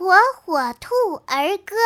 火火兔儿歌。